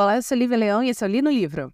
Olá, eu sou Lívia Leão e esse é o Li no Livro.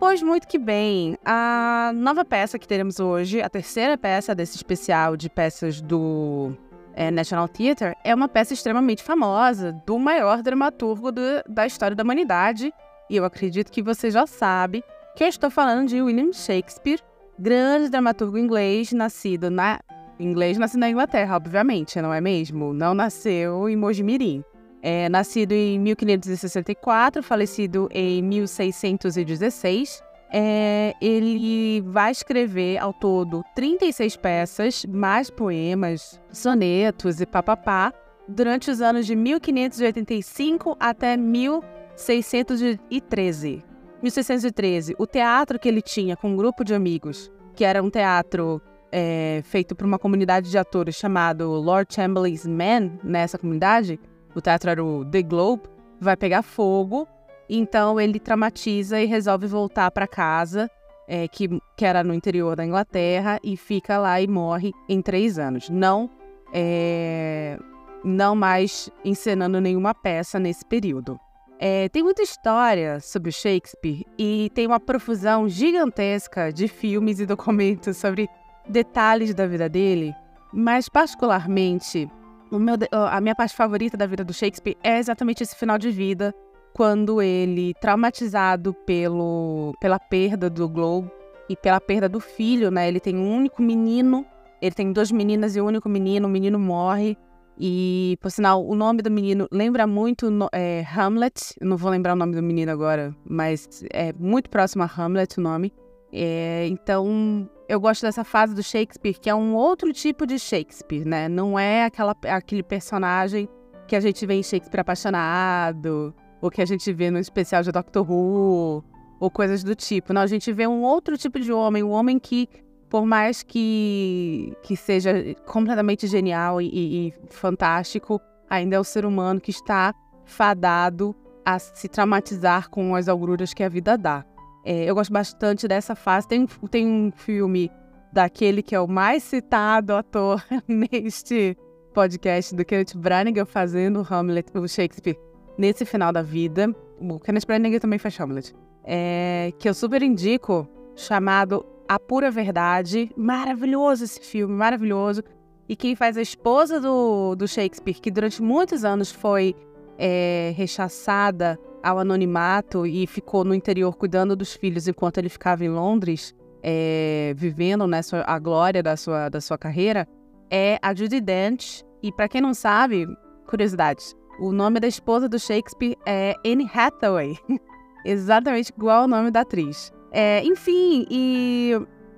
Pois muito que bem, a nova peça que teremos hoje, a terceira peça desse especial de peças do é, National Theatre, é uma peça extremamente famosa do maior dramaturgo do, da história da humanidade. E eu acredito que você já sabe que eu estou falando de William Shakespeare, grande dramaturgo inglês, nascido na inglês, nascido na Inglaterra, obviamente, não é mesmo? Não nasceu em Mojimirim. É nascido em 1564, falecido em 1616. É, ele vai escrever ao todo 36 peças, mais poemas, sonetos e papapá, durante os anos de 1585 até 1613. 1613, o teatro que ele tinha com um grupo de amigos, que era um teatro é, feito por uma comunidade de atores chamado Lord Chamberlain's Men, nessa comunidade, o teatro era o The Globe, vai pegar fogo, então ele traumatiza e resolve voltar para casa, é, que, que era no interior da Inglaterra, e fica lá e morre em três anos. Não, é, não mais encenando nenhuma peça nesse período. É, tem muita história sobre Shakespeare e tem uma profusão gigantesca de filmes e documentos sobre detalhes da vida dele, mas particularmente meu, a minha parte favorita da vida do Shakespeare é exatamente esse final de vida, quando ele, traumatizado pelo, pela perda do Globo e pela perda do filho, né? Ele tem um único menino, ele tem duas meninas e um único menino, o menino morre. E, por sinal, o nome do menino lembra muito é, Hamlet. Eu não vou lembrar o nome do menino agora, mas é muito próximo a Hamlet o nome. É, então, eu gosto dessa fase do Shakespeare, que é um outro tipo de Shakespeare, né? Não é aquela, aquele personagem que a gente vê em Shakespeare apaixonado, ou que a gente vê no especial de Doctor Who, ou coisas do tipo. Não, a gente vê um outro tipo de homem, um homem que, por mais que, que seja completamente genial e, e, e fantástico, ainda é o ser humano que está fadado a se traumatizar com as agruras que a vida dá. É, eu gosto bastante dessa fase. Tem, tem um filme daquele que é o mais citado ator neste podcast do Kenneth Branagh fazendo Hamlet, o Shakespeare, nesse final da vida. O Kenneth Branagh também faz Hamlet. É, que eu super indico, chamado A Pura Verdade. Maravilhoso esse filme, maravilhoso. E quem faz a esposa do, do Shakespeare, que durante muitos anos foi é, rechaçada ao anonimato e ficou no interior cuidando dos filhos enquanto ele ficava em Londres, é, vivendo né, a glória da sua, da sua carreira, é a Judy Dench. E para quem não sabe, curiosidade, o nome da esposa do Shakespeare é Anne Hathaway. Exatamente igual ao nome da atriz. É, enfim, e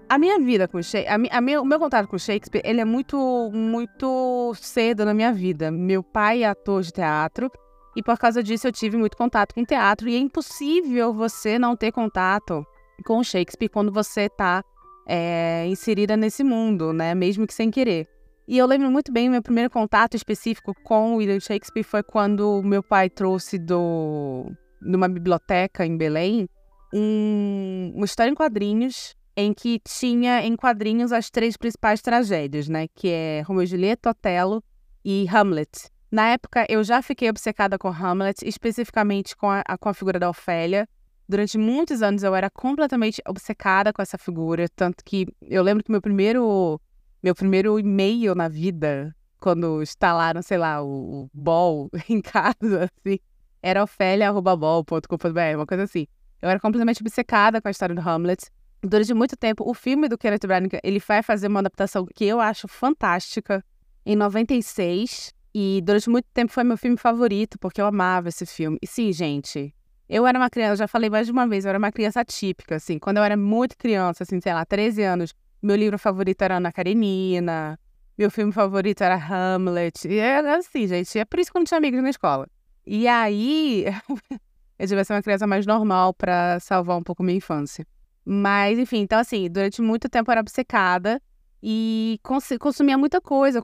a minha vida com Shakespeare, a, a meu, o meu contato com Shakespeare, ele é muito, muito cedo na minha vida. Meu pai é ator de teatro e por causa disso eu tive muito contato com teatro e é impossível você não ter contato com Shakespeare quando você está é, inserida nesse mundo, né? Mesmo que sem querer. E eu lembro muito bem, meu primeiro contato específico com William Shakespeare foi quando meu pai trouxe do numa biblioteca em Belém um, uma história em quadrinhos em que tinha em quadrinhos as três principais tragédias, né? Que é Romeu e Julieta, Otelo e Hamlet. Na época, eu já fiquei obcecada com Hamlet, especificamente com a, com a figura da Ofélia. Durante muitos anos eu era completamente obcecada com essa figura, tanto que eu lembro que meu primeiro meu primeiro e-mail na vida, quando instalaram, sei lá, o, o Ball em casa, assim, era ofélia.ball.com.br, uma coisa assim. Eu era completamente obcecada com a história do Hamlet. Durante muito tempo, o filme do Kenneth Branagh, ele vai fazer uma adaptação que eu acho fantástica. Em 96, e durante muito tempo foi meu filme favorito, porque eu amava esse filme. E sim, gente, eu era uma criança, já falei mais de uma vez, eu era uma criança típica, assim. Quando eu era muito criança, assim, sei lá, 13 anos, meu livro favorito era Ana Karenina, meu filme favorito era Hamlet. E era assim, gente. É por isso que eu não tinha amigos na escola. E aí, eu devia ser uma criança mais normal para salvar um pouco minha infância. Mas, enfim, então assim, durante muito tempo eu era obcecada e cons consumia muita coisa.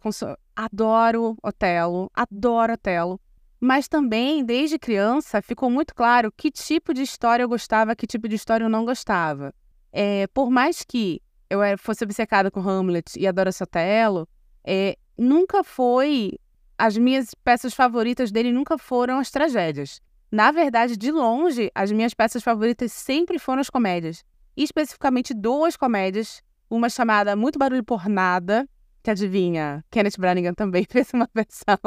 Adoro Otelo, adoro Otelo. Mas também, desde criança, ficou muito claro que tipo de história eu gostava, que tipo de história eu não gostava. É, por mais que eu fosse obcecada com Hamlet e adorasse Otelo, é, nunca foi. As minhas peças favoritas dele nunca foram as tragédias. Na verdade, de longe, as minhas peças favoritas sempre foram as comédias. E especificamente duas comédias. Uma chamada Muito Barulho por Nada, que adivinha, Kenneth Branagh também fez uma versão.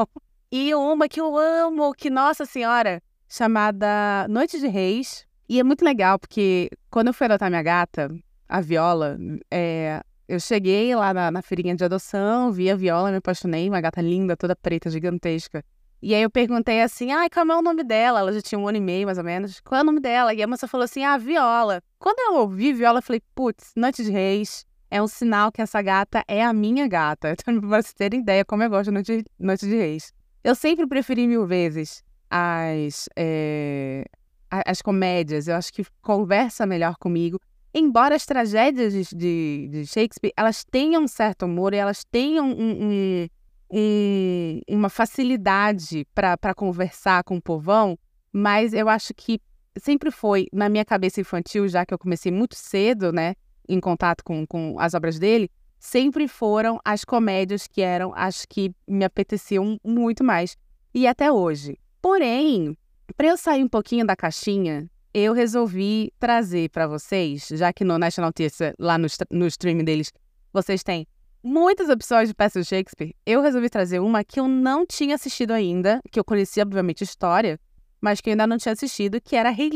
E uma que eu amo, que, nossa senhora, chamada Noite de Reis. E é muito legal, porque quando eu fui adotar minha gata, a Viola, é, eu cheguei lá na, na feirinha de adoção, vi a Viola, me apaixonei, uma gata linda, toda preta, gigantesca. E aí eu perguntei assim, ai, qual é o nome dela? Ela já tinha um ano e meio, mais ou menos. Qual é o nome dela? E a moça falou assim, ah, Viola. Quando eu ouvi Viola, eu falei, putz, Noite de Reis é um sinal que essa gata é a minha gata. Então, pra vocês terem ideia como eu gosto de Noite, Noite de Reis. Eu sempre preferi mil vezes as, é, as comédias. Eu acho que conversa melhor comigo. Embora as tragédias de, de, Shakespeare, elas tenham um certo humor e elas tenham um, um, uma facilidade para conversar com o povão, mas eu acho que sempre foi, na minha cabeça infantil, já que eu comecei muito cedo, né, em contato com, com as obras dele, sempre foram as comédias que eram as que me apeteciam muito mais. E até hoje. Porém, para eu sair um pouquinho da caixinha, eu resolvi trazer para vocês, já que no National Theatre, lá no, no stream deles, vocês têm muitas opções de peças de Shakespeare, eu resolvi trazer uma que eu não tinha assistido ainda, que eu conhecia, obviamente, história, mas que eu ainda não tinha assistido, que era Rei.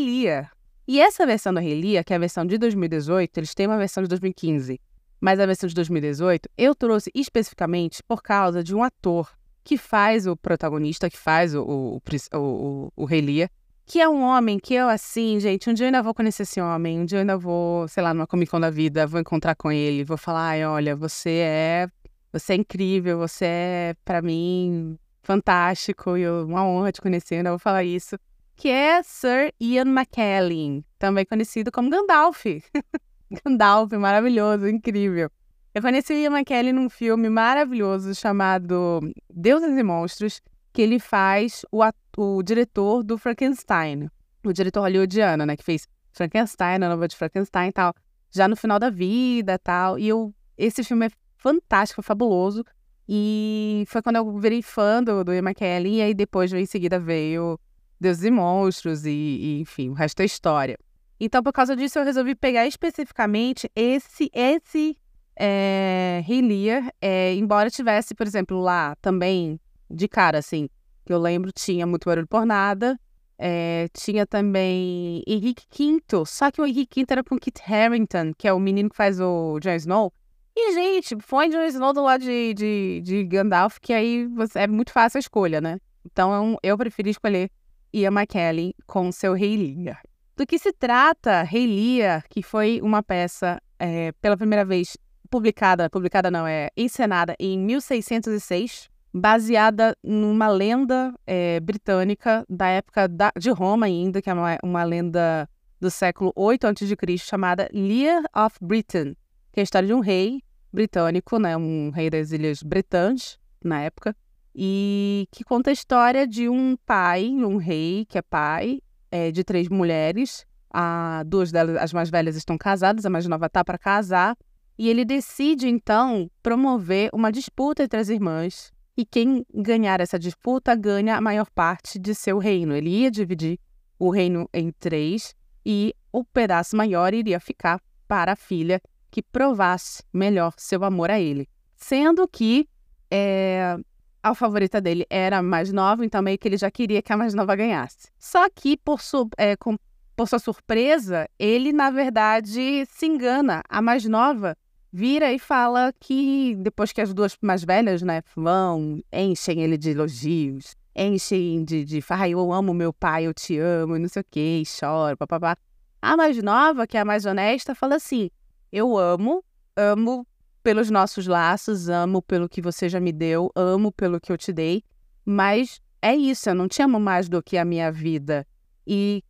E essa versão do Rei Lear, que é a versão de 2018, eles têm uma versão de 2015, mas a versão de 2018 eu trouxe especificamente por causa de um ator que faz o protagonista, que faz o, o, o, o, o Rei Lear, que é um homem que eu, assim, gente, um dia eu ainda vou conhecer esse homem, um dia eu ainda vou, sei lá, numa Comic Con da vida, vou encontrar com ele, vou falar, ai, olha, você é, você é incrível, você é, para mim, fantástico, e eu, uma honra te conhecer, eu ainda vou falar isso, que é Sir Ian McKellen, também conhecido como Gandalf. Gandalf, maravilhoso, incrível. Eu conheci o Ian McKellen num filme maravilhoso chamado Deuses e Monstros, que ele faz o, o diretor do Frankenstein, o diretor hollywoodiano, né, que fez Frankenstein, a nova de Frankenstein e tal, já no final da vida tal. E eu, esse filme é fantástico, fabuloso. E foi quando eu virei fã do, do Ian McKellen, e aí depois, em seguida, veio Deuses e Monstros, e, e, enfim, o resto é história. Então, por causa disso, eu resolvi pegar especificamente esse, esse é, Rei Lear, é, embora tivesse, por exemplo, lá também de cara, assim, que eu lembro, tinha Muito Barulho por Nada, é, tinha também Henrique Quinto, só que o Henrique Quinto era com Kit Harington, que é o menino que faz o Jon Snow. E, gente, foi Jon Snow do lado de, de, de Gandalf, que aí você, é muito fácil a escolha, né? Então, eu preferi escolher Ian McKellen com seu Rei Lear. Do que se trata Rei Lear, que foi uma peça é, pela primeira vez publicada, publicada não, é encenada em 1606, baseada numa lenda é, britânica da época da, de Roma ainda, que é uma, uma lenda do século 8 a.C., chamada Lear of Britain, que é a história de um rei britânico, né, um rei das Ilhas Bretãs, na época, e que conta a história de um pai, um rei que é pai, é, de três mulheres, a, duas delas, as mais velhas, estão casadas, a mais nova está para casar, e ele decide, então, promover uma disputa entre as irmãs e quem ganhar essa disputa ganha a maior parte de seu reino. Ele ia dividir o reino em três e o pedaço maior iria ficar para a filha que provasse melhor seu amor a ele. Sendo que é, a favorita dele era a mais nova, então meio que ele já queria que a mais nova ganhasse. Só que, por, su é, com, por sua surpresa, ele, na verdade, se engana. A mais nova vira e fala que depois que as duas mais velhas, né, vão, enchem ele de elogios, enchem de, de eu amo meu pai, eu te amo, e não sei o quê, e chora, papapá. A mais nova, que é a mais honesta, fala assim: eu amo, amo pelos nossos laços, amo pelo que você já me deu, amo pelo que eu te dei, mas é isso, eu não te amo mais do que a minha vida. E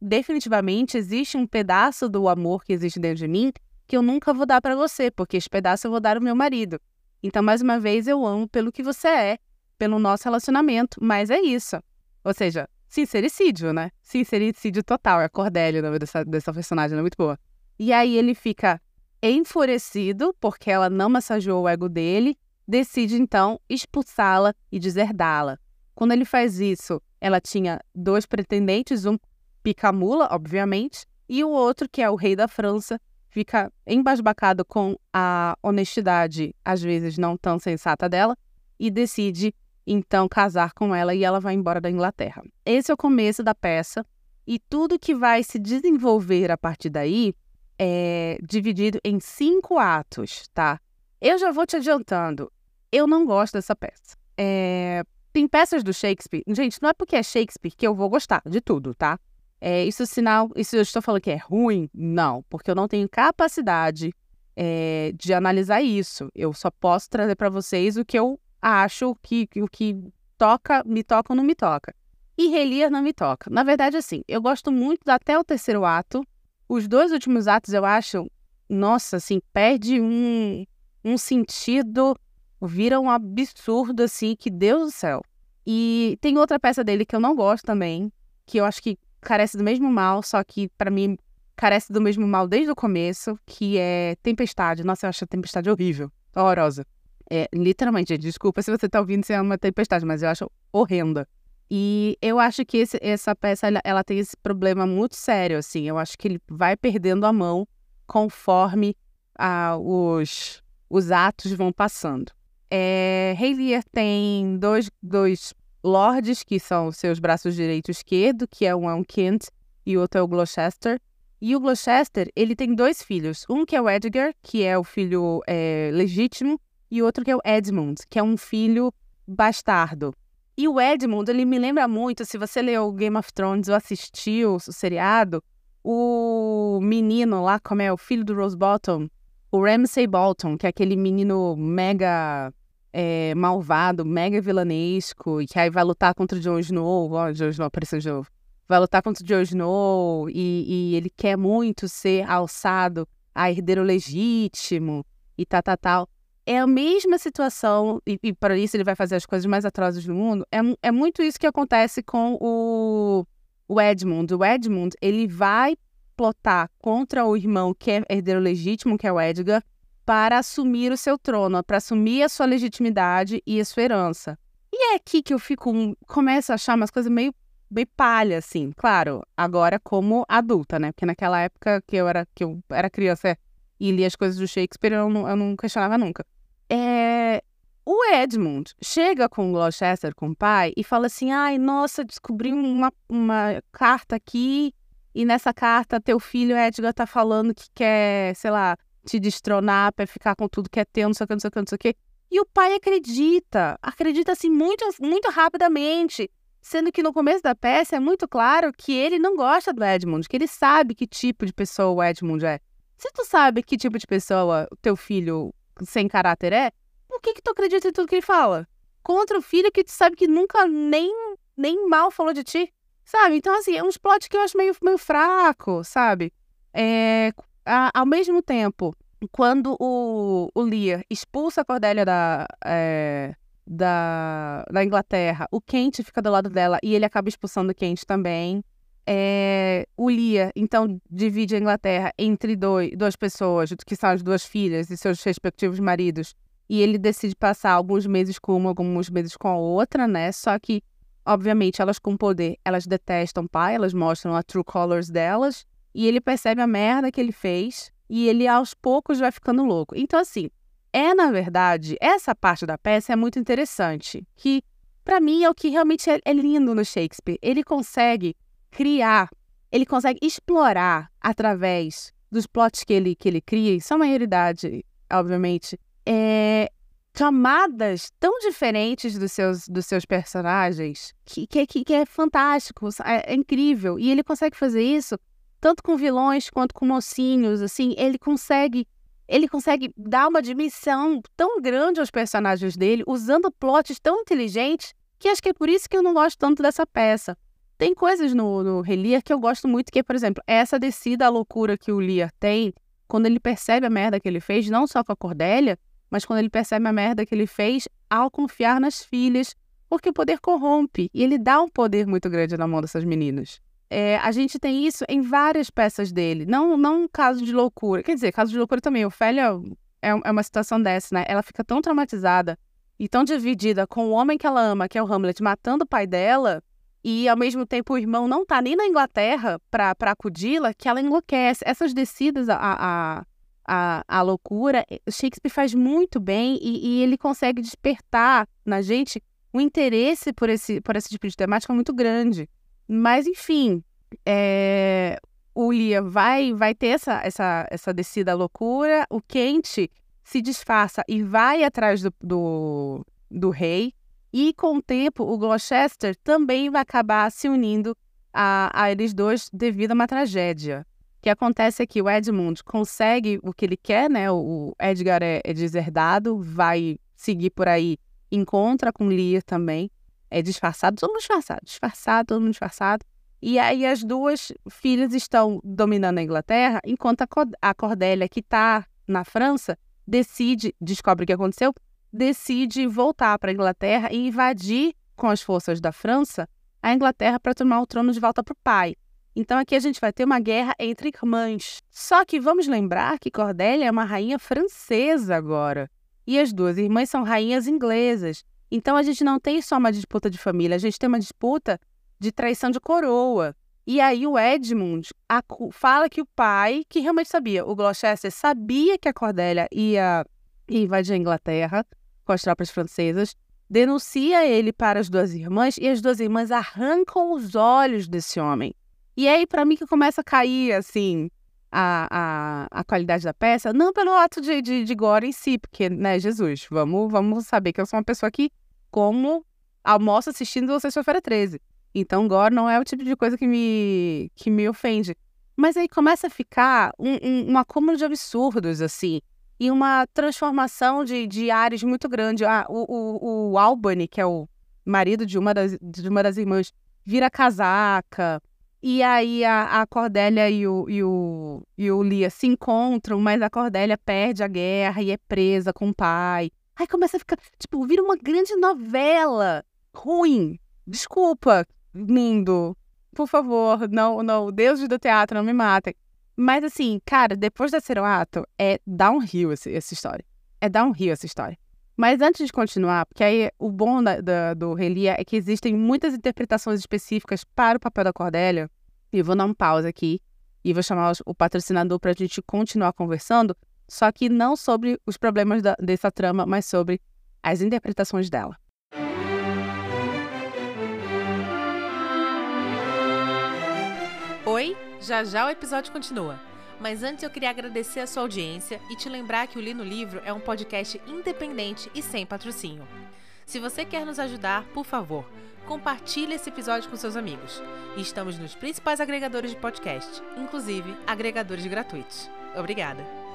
definitivamente existe um pedaço do amor que existe dentro de mim que eu nunca vou dar para você, porque esse pedaço eu vou dar ao meu marido. Então, mais uma vez, eu amo pelo que você é, pelo nosso relacionamento, mas é isso. Ou seja, sincericídio, né? Sincericídio total. É Cordélia, o nome dessa, dessa personagem, é muito boa. E aí ele fica enfurecido porque ela não massageou o ego dele decide então expulsá-la e deserdá-la. Quando ele faz isso, ela tinha dois pretendentes, um pica-mula, obviamente, e o outro, que é o rei da França, fica embasbacado com a honestidade, às vezes não tão sensata dela, e decide então casar com ela e ela vai embora da Inglaterra. Esse é o começo da peça e tudo que vai se desenvolver a partir daí é dividido em cinco atos, tá? Eu já vou te adiantando, eu não gosto dessa peça. É... Tem peças do Shakespeare, gente, não é porque é Shakespeare que eu vou gostar de tudo, tá? É, isso é sinal, isso eu estou falando que é ruim? Não, porque eu não tenho capacidade é, de analisar isso. Eu só posso trazer para vocês o que eu acho que, o que toca, me toca ou não me toca. E relia não me toca. Na verdade, assim, eu gosto muito até o terceiro ato. Os dois últimos atos eu acho, nossa, assim, perde um, um sentido, vira um absurdo, assim, que Deus do céu. E tem outra peça dele que eu não gosto também, que eu acho que carece do mesmo mal, só que para mim carece do mesmo mal desde o começo, que é Tempestade. Nossa, eu acho a Tempestade horrível, horrorosa. É, literalmente, desculpa se você tá ouvindo se é uma tempestade, mas eu acho horrenda. E eu acho que esse, essa peça, ela, ela, tem esse problema muito sério, assim. Eu acho que ele vai perdendo a mão conforme ah, os, os atos vão passando. É, Rei Lear tem dois, dois lords, que são seus braços direito e esquerdo, que é um é um Kent e o outro é o Gloucester. E o Gloucester, ele tem dois filhos. Um que é o Edgar, que é o filho é, legítimo, e outro que é o Edmund, que é um filho bastardo. E o Edmund, ele me lembra muito, se você leu Game of Thrones ou assistiu o seriado, o menino lá, como é o filho do Rose Bottom, o Ramsay Bolton, que é aquele menino mega é, malvado, mega vilanesco, e que aí vai lutar contra o Jon Snow, ó, Jon Snow apareceu de novo, vai lutar contra o Jon Snow, e, e ele quer muito ser alçado a herdeiro legítimo, e tal, tal, tal. É a mesma situação, e, e para isso ele vai fazer as coisas mais atrozes do mundo, é, é muito isso que acontece com o, o Edmund. O Edmund, ele vai plotar contra o irmão que é herdeiro legítimo, que é o Edgar, para assumir o seu trono, para assumir a sua legitimidade e a sua herança. E é aqui que eu fico, começo a achar umas coisas meio, meio palha, assim. Claro, agora como adulta, né? Porque naquela época que eu era, que eu era criança e lia as coisas do Shakespeare, eu não, eu não questionava nunca. É, o Edmund chega com o Gloucester, com o pai, e fala assim: ai, nossa, descobri uma, uma carta aqui, e nessa carta teu filho Edgar tá falando que quer, sei lá, te destronar para ficar com tudo que é teu, não sei o que, não sei o que, não sei o que. E o pai acredita, acredita assim muito, muito rapidamente. Sendo que no começo da peça é muito claro que ele não gosta do Edmund, que ele sabe que tipo de pessoa o Edmund é. Se tu sabe que tipo de pessoa o teu filho sem caráter é, por que que tu acredita em tudo que ele fala? Contra o filho que tu sabe que nunca nem, nem mal falou de ti, sabe? Então, assim, é uns plot que eu acho meio, meio fraco, sabe? É, a, ao mesmo tempo, quando o, o Lear expulsa a Cordélia da, é, da, da Inglaterra, o Kent fica do lado dela e ele acaba expulsando o Kent também. É, o Lear, então, divide a Inglaterra entre dois, duas pessoas, que são as duas filhas e seus respectivos maridos. E ele decide passar alguns meses com uma, alguns meses com a outra, né? Só que, obviamente, elas com poder, elas detestam o pai, elas mostram a true colors delas. E ele percebe a merda que ele fez e ele aos poucos vai ficando louco. Então, assim, é na verdade, essa parte da peça é muito interessante, que para mim é o que realmente é, é lindo no Shakespeare. Ele consegue criar, ele consegue explorar através dos plots que ele, que ele cria, e são maioridade, obviamente, é, camadas tão diferentes dos seus, dos seus personagens que, que, que é fantástico, é, é incrível. E ele consegue fazer isso tanto com vilões quanto com mocinhos, assim, ele consegue ele consegue dar uma dimensão tão grande aos personagens dele, usando plots tão inteligentes, que acho que é por isso que eu não gosto tanto dessa peça. Tem coisas no, no que eu gosto muito, que, por exemplo, essa descida à loucura que o Lear tem, quando ele percebe a merda que ele fez, não só com a Cordélia, mas quando ele percebe a merda que ele fez ao confiar nas filhas, porque o poder corrompe, e ele dá um poder muito grande na mão dessas meninas. É, a gente tem isso em várias peças dele. Não, não um caso de loucura. Quer dizer, caso de loucura também. Ofélia é, é uma situação dessa, né? Ela fica tão traumatizada e tão dividida com o homem que ela ama, que é o Hamlet, matando o pai dela, e ao mesmo tempo o irmão não tá nem na Inglaterra para acudi-la, que ela enlouquece. Essas descidas a, a, a, loucura, eh, Shakespeare faz muito bem e, e, ele consegue despertar na gente um interesse por esse, por esse tipo de temática muito grande. Mas, enfim, é, o Lia vai, vai ter essa, essa, essa descida à loucura, o Kent se disfarça e vai atrás do, do, do rei, e com o tempo o Gloucester também vai acabar se unindo a, a eles dois devido a uma tragédia. O que acontece é que o Edmund consegue o que ele quer, né? O Edgar é, é deserdado, vai seguir por aí, encontra com Lear também, é disfarçado, todo mundo disfarçado, disfarçado, todo mundo disfarçado. E aí as duas filhas estão dominando a Inglaterra, enquanto a Cordélia, que está na França, decide, descobre o que aconteceu, decide voltar para a Inglaterra e invadir com as forças da França a Inglaterra para tomar o trono de volta para o pai. Então aqui a gente vai ter uma guerra entre irmãs. Só que vamos lembrar que Cordélia é uma rainha francesa agora. E as duas irmãs são rainhas inglesas. Então a gente não tem só uma disputa de família, a gente tem uma disputa de traição de coroa. E aí o Edmund fala que o pai, que realmente sabia, o Gloucester sabia que a Cordélia ia invadir a Inglaterra com as tropas francesas, denuncia ele para as duas irmãs e as duas irmãs arrancam os olhos desse homem. E aí, para mim, que começa a cair, assim, a, a, a qualidade da peça, não pelo ato de, de, de gore em si, porque, né, Jesus, vamos, vamos saber que eu sou uma pessoa que, como almoço assistindo Sexta-feira 13. Então, gore não é o tipo de coisa que me, que me ofende. Mas aí começa a ficar um, um, um acúmulo de absurdos, assim, e uma transformação de, de áreas muito grande. Ah, o, o, o Albany, que é o marido de uma das, de uma das irmãs, vira casaca. E aí a, a Cordélia e o, e, o, e o Lia se encontram, mas a Cordélia perde a guerra e é presa com o pai. Aí começa a ficar, tipo, vira uma grande novela ruim. Desculpa, lindo. Por favor, não, não, deuses do teatro, não me matem. Mas assim, cara, depois da ser ato, é downhill essa, essa história. É downhill essa história. Mas antes de continuar, porque aí o bom da, da, do Relia é que existem muitas interpretações específicas para o papel da Cordélia. E vou dar um pausa aqui e vou chamar o patrocinador para a gente continuar conversando, só que não sobre os problemas da, dessa trama, mas sobre as interpretações dela. Oi, já já o episódio continua. Mas antes eu queria agradecer a sua audiência e te lembrar que o Li no Livro é um podcast independente e sem patrocínio. Se você quer nos ajudar, por favor, compartilhe esse episódio com seus amigos. Estamos nos principais agregadores de podcast, inclusive agregadores gratuitos. Obrigada!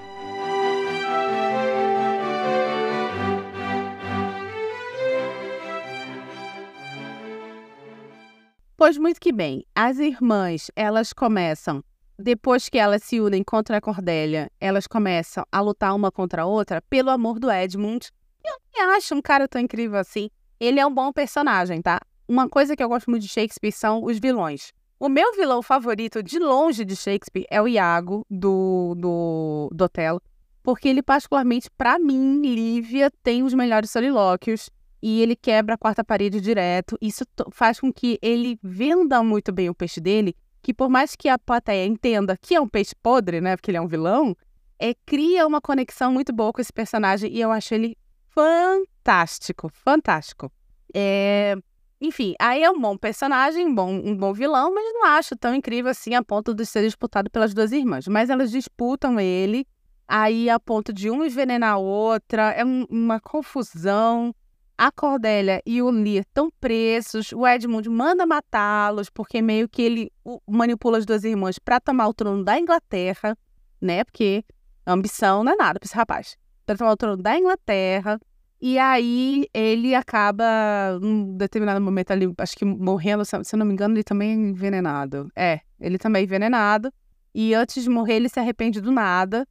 Pois muito que bem, as irmãs, elas começam, depois que elas se unem contra a Cordélia, elas começam a lutar uma contra a outra pelo amor do Edmund. Eu nem acho um cara tão incrível assim. Ele é um bom personagem, tá? Uma coisa que eu gosto muito de Shakespeare são os vilões. O meu vilão favorito, de longe de Shakespeare, é o Iago, do, do, do Otelo. Porque ele, particularmente, para mim, Lívia, tem os melhores solilóquios e ele quebra a quarta parede direto. Isso faz com que ele venda muito bem o peixe dele, que por mais que a plateia entenda que é um peixe podre, né, porque ele é um vilão, é cria uma conexão muito boa com esse personagem e eu acho ele fantástico, fantástico. É... Enfim, aí é um bom personagem, bom, um bom vilão, mas não acho tão incrível assim a ponto de ser disputado pelas duas irmãs. Mas elas disputam ele, aí a ponto de um envenenar a outra, é um, uma confusão a Cordélia e o Lear estão presos, o Edmund manda matá-los, porque meio que ele manipula as duas irmãs para tomar o trono da Inglaterra, né? Porque ambição não é nada para esse rapaz. Para tomar o trono da Inglaterra. E aí ele acaba, num determinado momento ali, acho que morrendo, se eu não me engano, ele também é envenenado. É, ele também é envenenado. E antes de morrer, ele se arrepende do nada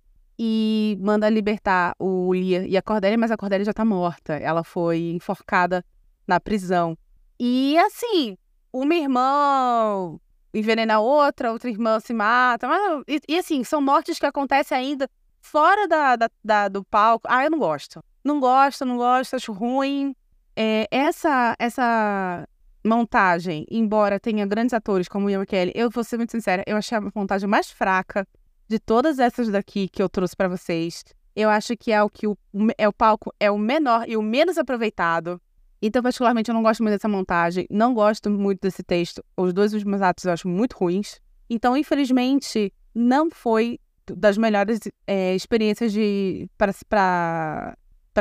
e manda libertar o Lia e a Cordélia, mas a Cordélia já tá morta. Ela foi enforcada na prisão. E assim, uma irmã envenena outra, outra irmã se mata. Mas, e, e, assim, são mortes que acontecem ainda fora da, da, da, do palco, ah, eu não gosto. Não gosto, não gosto, acho ruim. É, essa, essa montagem, embora tenha grandes atores como Ian McKellen, eu vou ser muito sincera, eu achei a montagem mais fraca de todas essas daqui que eu trouxe para vocês. Eu acho que é o que o, é o palco é o menor e o menos aproveitado. Então, particularmente, eu não gosto muito dessa montagem, não gosto muito desse texto. Os dois últimos atos eu acho muito ruins. Então, infelizmente, não foi das melhores é, experiências de para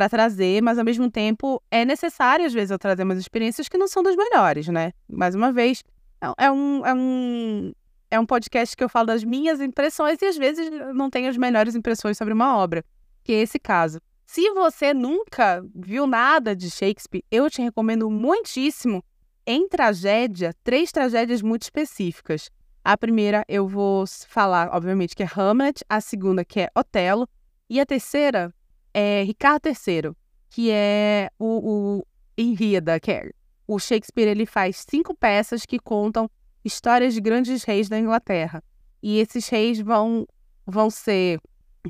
trazer, mas ao mesmo tempo é necessário às vezes eu trazer umas experiências que não são das melhores, né? Mais uma vez, é, é um, é um é um podcast que eu falo das minhas impressões e às vezes não tenho as melhores impressões sobre uma obra, que é esse caso. Se você nunca viu nada de Shakespeare, eu te recomendo muitíssimo em tragédia, três tragédias muito específicas. A primeira eu vou falar, obviamente, que é Hamlet, a segunda que é Otelo, e a terceira é Ricardo III, que é o, o Henriada, que é o Shakespeare ele faz cinco peças que contam histórias de grandes reis da Inglaterra. E esses reis vão, vão ser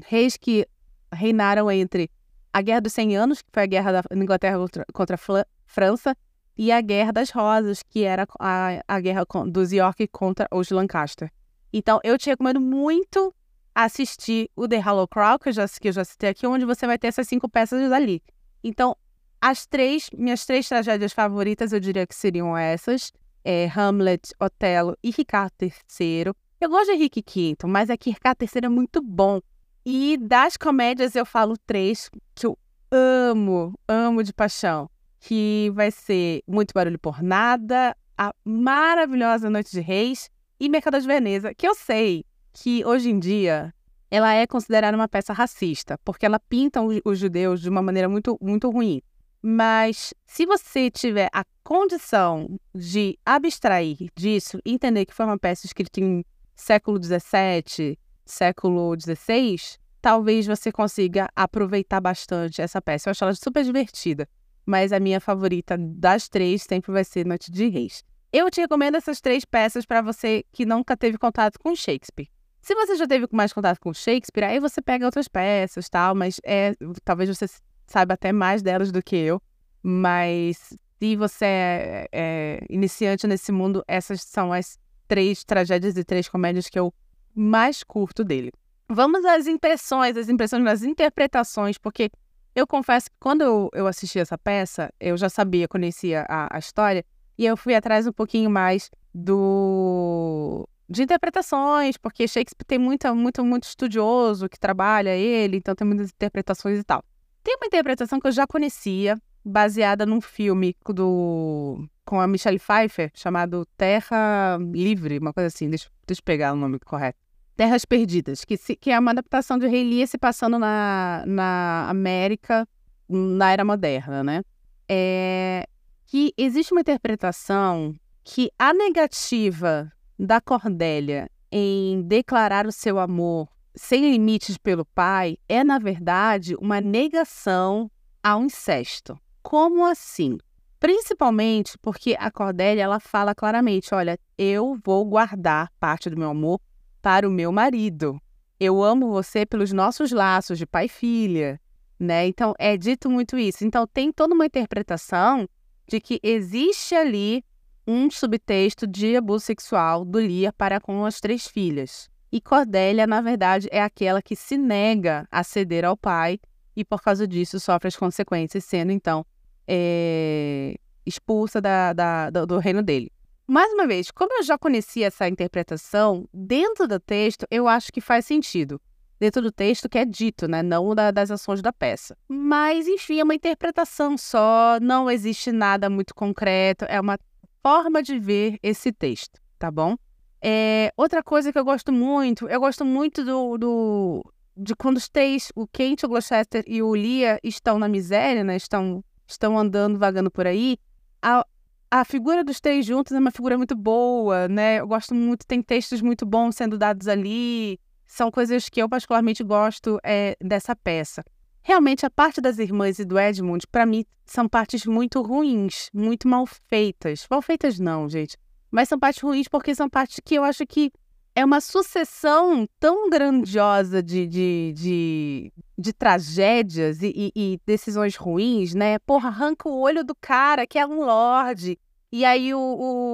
reis que reinaram entre a Guerra dos Cem Anos, que foi a guerra da Inglaterra contra, contra a França, e a Guerra das Rosas, que era a, a guerra dos York contra os Lancaster. Então, eu te recomendo muito assistir o The Hollow Crow, que eu, já, que eu já citei aqui, onde você vai ter essas cinco peças ali. Então, as três, minhas três tragédias favoritas, eu diria que seriam essas. É, Hamlet, Otelo e Ricardo III. Eu gosto de Henrique V, mas é que Ricardo III é muito bom. E das comédias eu falo três que eu amo, amo de paixão que vai ser Muito Barulho por Nada, A Maravilhosa Noite de Reis e Mercado de Veneza, que eu sei que hoje em dia ela é considerada uma peça racista, porque ela pinta os judeus de uma maneira muito, muito ruim. Mas se você tiver a condição de abstrair disso entender que foi uma peça escrita em século XVII, século XVI, talvez você consiga aproveitar bastante essa peça. Eu acho ela super divertida mas a minha favorita das três sempre vai ser Noite de Reis. Eu te recomendo essas três peças para você que nunca teve contato com Shakespeare. Se você já teve mais contato com Shakespeare, aí você pega outras peças, tal, mas é, talvez você saiba até mais delas do que eu. Mas se você é, é iniciante nesse mundo, essas são as três tragédias e três comédias que eu mais curto dele. Vamos às impressões, as impressões das interpretações, porque eu confesso que quando eu, assisti essa peça, eu já sabia, conhecia a, a história, e eu fui atrás um pouquinho mais do de interpretações, porque Shakespeare tem muita, muito, muito estudioso que trabalha ele, então tem muitas interpretações e tal. Tem uma interpretação que eu já conhecia, baseada num filme do com a Michelle Pfeiffer, chamado Terra Livre, uma coisa assim, deixa, deixa eu pegar o nome correto. Terras Perdidas, que, se, que é uma adaptação de Rei Lear se passando na, na América na Era Moderna, né? É, que existe uma interpretação que a negativa da Cordélia em declarar o seu amor sem limites pelo pai é, na verdade, uma negação ao incesto. Como assim? Principalmente porque a Cordélia ela fala claramente: olha, eu vou guardar parte do meu amor para o meu marido. Eu amo você pelos nossos laços de pai e filha, né? Então é dito muito isso. Então tem toda uma interpretação de que existe ali um subtexto de abuso sexual do Lia para com as três filhas. E Cordélia, na verdade, é aquela que se nega a ceder ao pai e, por causa disso, sofre as consequências, sendo então é, expulsa da, da, do reino dele. Mais uma vez, como eu já conhecia essa interpretação, dentro do texto eu acho que faz sentido. Dentro do texto que é dito, né? Não da, das ações da peça. Mas, enfim, é uma interpretação só, não existe nada muito concreto, é uma forma de ver esse texto, tá bom? É, outra coisa que eu gosto muito, eu gosto muito do, do de quando os três, o Kate, o Gloucester e o Lia estão na miséria, né? Estão, estão andando, vagando por aí. A, a figura dos três juntos é uma figura muito boa, né? Eu gosto muito, tem textos muito bons sendo dados ali. São coisas que eu particularmente gosto é, dessa peça. Realmente, a parte das irmãs e do Edmund, para mim, são partes muito ruins, muito mal feitas. Mal feitas não, gente. Mas são partes ruins porque são partes que eu acho que é uma sucessão tão grandiosa de, de, de, de tragédias e, e, e, decisões ruins, né? Porra, arranca o olho do cara, que é um lorde. E aí o,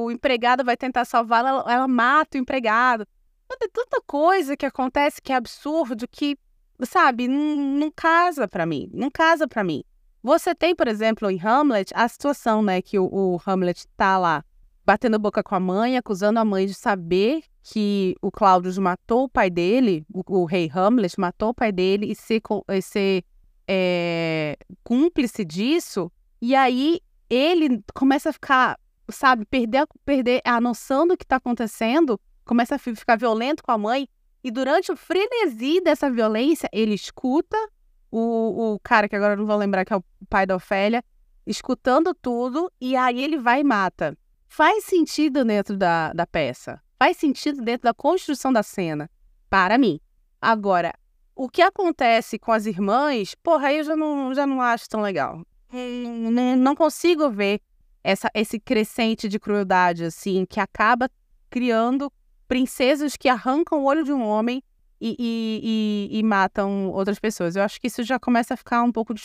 o empregado vai tentar salvá-la, ela, ela mata o empregado. Tem tanta coisa que acontece que é absurdo, que, sabe, não, não casa para mim. Não casa para mim. Você tem, por exemplo, em Hamlet, a situação, né, que o, o Hamlet tá lá batendo boca com a mãe, acusando a mãe de saber que o Claudius matou o pai dele, o, o rei Hamlet matou o pai dele e ser, ser é, cúmplice disso. E aí ele começa a ficar, sabe, perder, perder a noção do que está acontecendo, começa a ficar violento com a mãe. E durante o frenesi dessa violência, ele escuta o, o cara, que agora não vou lembrar que é o pai da Ofélia, escutando tudo, e aí ele vai e mata. Faz sentido dentro da, da peça faz sentido dentro da construção da cena, para mim. Agora, o que acontece com as irmãs, porra, aí eu já não, já não acho tão legal. Não consigo ver essa, esse crescente de crueldade, assim, que acaba criando princesas que arrancam o olho de um homem e, e, e, e matam outras pessoas. Eu acho que isso já começa a ficar um pouco de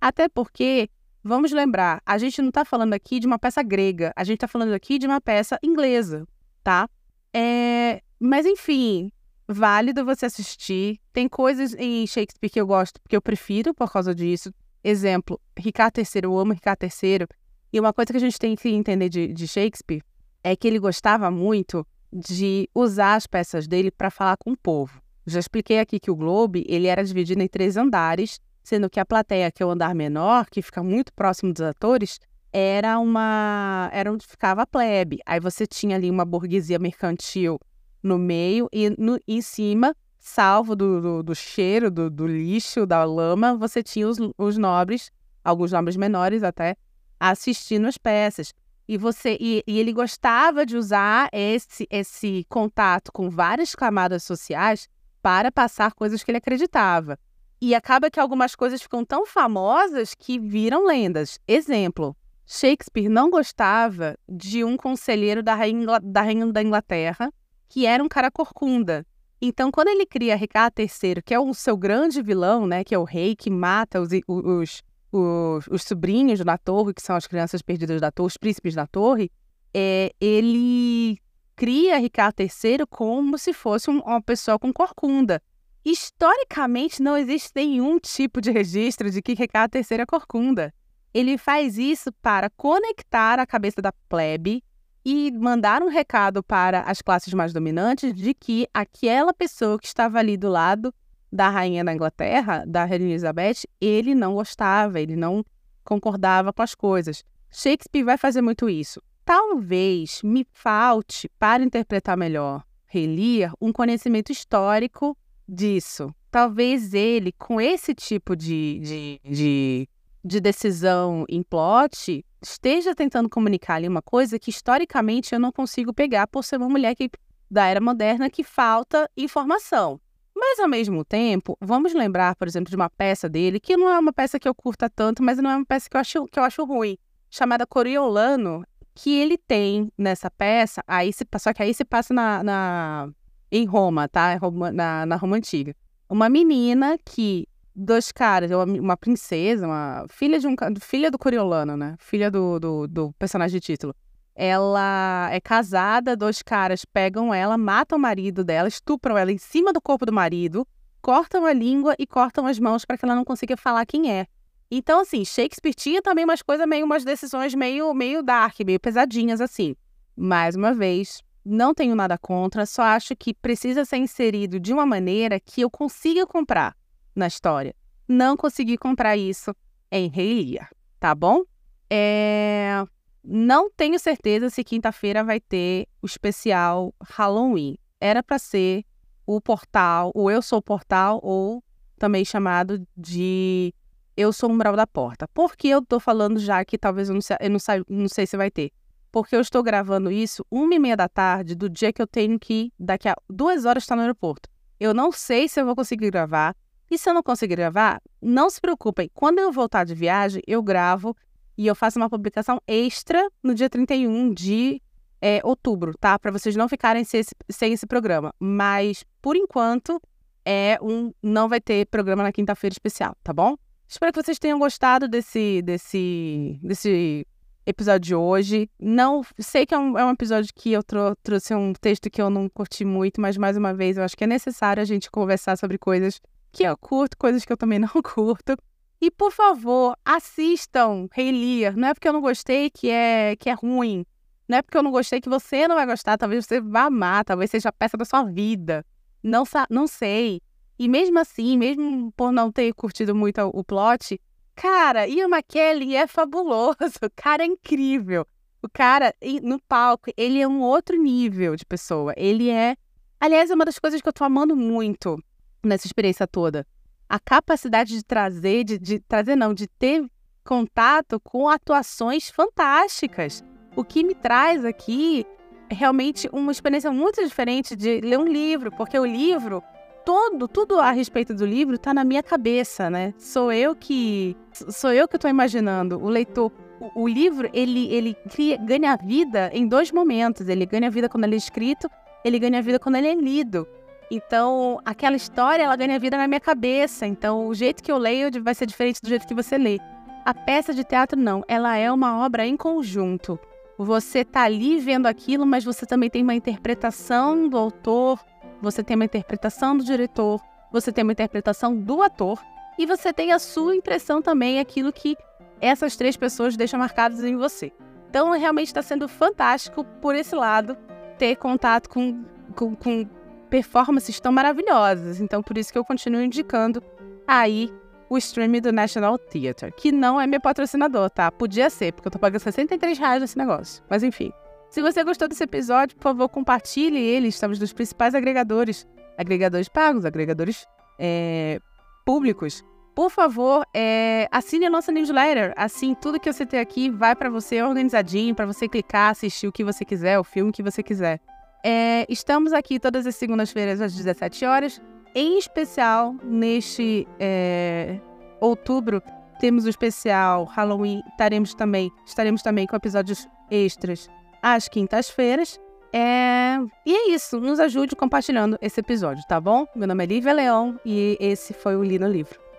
até porque Vamos lembrar, a gente não está falando aqui de uma peça grega, a gente está falando aqui de uma peça inglesa tá? É, mas enfim, válido você assistir. Tem coisas em Shakespeare que eu gosto, porque eu prefiro por causa disso. Exemplo, Ricardo III, eu amo Ricardo III. E uma coisa que a gente tem que entender de, de Shakespeare é que ele gostava muito de usar as peças dele para falar com o povo. Já expliquei aqui que o Globe ele era dividido em três andares, sendo que a plateia, que é o andar menor, que fica muito próximo dos atores, era uma era onde ficava a plebe. Aí você tinha ali uma burguesia mercantil no meio e no, em cima, salvo do, do, do cheiro, do, do, lixo, da lama, você tinha os, os nobres, alguns nobres menores até, assistindo as peças. E você e, e ele gostava de usar esse esse contato com várias camadas sociais para passar coisas que ele acreditava. E acaba que algumas coisas ficam tão famosas que viram lendas. Exemplo, Shakespeare não gostava de um conselheiro da rainha, da rainha da Inglaterra, que era um cara corcunda. Então, quando ele cria Ricardo III, que é o seu grande vilão, né, que é o rei que mata os, os, os, os sobrinhos da torre, que são as crianças perdidas da torre, os príncipes da torre, é, ele cria Ricardo III como se fosse um, uma pessoa com corcunda. Historicamente, não existe nenhum tipo de registro de que Ricardo III é corcunda. Ele faz isso para conectar a cabeça da plebe e mandar um recado para as classes mais dominantes de que aquela pessoa que estava ali do lado da rainha da Inglaterra, da Rainha Elizabeth, ele não gostava, ele não concordava com as coisas. Shakespeare vai fazer muito isso. Talvez me falte, para interpretar melhor Rei Lear, um conhecimento histórico disso. Talvez ele, com esse tipo de, de, de de decisão em plot esteja tentando comunicar ali uma coisa que historicamente eu não consigo pegar por ser uma mulher que, da era moderna que falta informação. Mas ao mesmo tempo, vamos lembrar, por exemplo, de uma peça dele, que não é uma peça que eu curta tanto, mas não é uma peça que eu acho, que eu acho ruim, chamada Coriolano, que ele tem nessa peça, aí se, só que aí se passa na, na em Roma, tá? Na, na Roma Antiga. Uma menina que dois caras, uma princesa, uma filha de um filha do Coriolano, né? Filha do, do, do, personagem de título. Ela é casada, dois caras pegam ela, matam o marido dela, estupram ela em cima do corpo do marido, cortam a língua e cortam as mãos para que ela não consiga falar quem é. Então, assim, Shakespeare tinha também umas coisas meio, umas decisões meio, meio dark, meio pesadinhas, assim. Mais uma vez, não tenho nada contra, só acho que precisa ser inserido de uma maneira que eu consiga comprar na história. Não consegui comprar isso em Rei tá bom? É... Não tenho certeza se quinta-feira vai ter o especial Halloween. Era para ser o portal, o Eu Sou Portal, ou também chamado de Eu Sou o Umbral da Porta. Por que eu tô falando já que talvez eu não eu não sei, não sei se vai ter? Porque eu estou gravando isso uma e meia da tarde do dia que eu tenho que, daqui a duas horas, estar no aeroporto. Eu não sei se eu vou conseguir gravar. E se eu não conseguir gravar, não se preocupem. Quando eu voltar de viagem, eu gravo e eu faço uma publicação extra no dia 31 de é outubro, tá? Para vocês não ficarem sem esse, sem esse programa. Mas, por enquanto, é um não vai ter programa na quinta-feira especial, tá bom? Espero que vocês tenham gostado desse, desse, desse episódio de hoje. Não sei que é um, é um episódio que eu trou trouxe um texto que eu não curti muito, mas mais uma vez eu acho que é necessário a gente conversar sobre coisas que eu curto, coisas que eu também não curto. E por favor, assistam Rei Lear. Não é porque eu não gostei que é que é ruim. Não é porque eu não gostei que você não vai gostar. Talvez você vá amar, talvez seja a peça da sua vida. Não, não sei. E mesmo assim, mesmo por não ter curtido muito o plot, cara, Ian McKellen é fabuloso. O cara é incrível. O cara, no palco, ele é um outro nível de pessoa. Ele é. Aliás, é uma das coisas que eu tô amando muito nessa experiência toda. A capacidade de trazer, de, de trazer, não, de ter contato com atuações fantásticas. O que me traz aqui é realmente uma experiência muito diferente de ler um livro, porque o livro todo, tudo a respeito do livro está na minha cabeça, né? Sou eu que sou eu que estou imaginando. O leitor, o, o, livro ele ele cria, ganha vida em dois momentos. Ele ganha vida quando ele é escrito, ele ganha vida quando ele é lido. Então, aquela história ela ganha vida na minha cabeça. Então, o jeito que eu leio vai ser diferente do jeito que você lê. A peça de teatro não, ela é uma obra em conjunto. Você tá ali vendo aquilo, mas você também tem uma interpretação do autor, você tem uma interpretação do diretor, você tem uma interpretação do ator e você tem a sua impressão também, aquilo que essas três pessoas deixam marcados em você. Então, realmente está sendo fantástico por esse lado ter contato com, com, com performances tão maravilhosas. Então, por isso que eu continuo indicando aí o stream do National Theatre, que não é meu patrocinador, tá? Podia ser, porque eu tô pagando 63 reais nesse negócio. Mas enfim. Se você gostou desse episódio, por favor, compartilhe ele. Estamos nos principais agregadores. Agregadores pagos, agregadores é, públicos. Por favor, é, assine a nossa newsletter. Assim, tudo que eu citei aqui vai para você organizadinho, para você clicar, assistir o que você quiser, o filme que você quiser. É, estamos aqui todas as segundas-feiras às 17 horas. Em especial, neste é, outubro, temos o especial Halloween. Estaremos também, estaremos também com episódios extras às quintas-feiras. É... E é isso. Nos ajude compartilhando esse episódio, tá bom? Meu nome é Lívia Leão e esse foi o Li no Livro.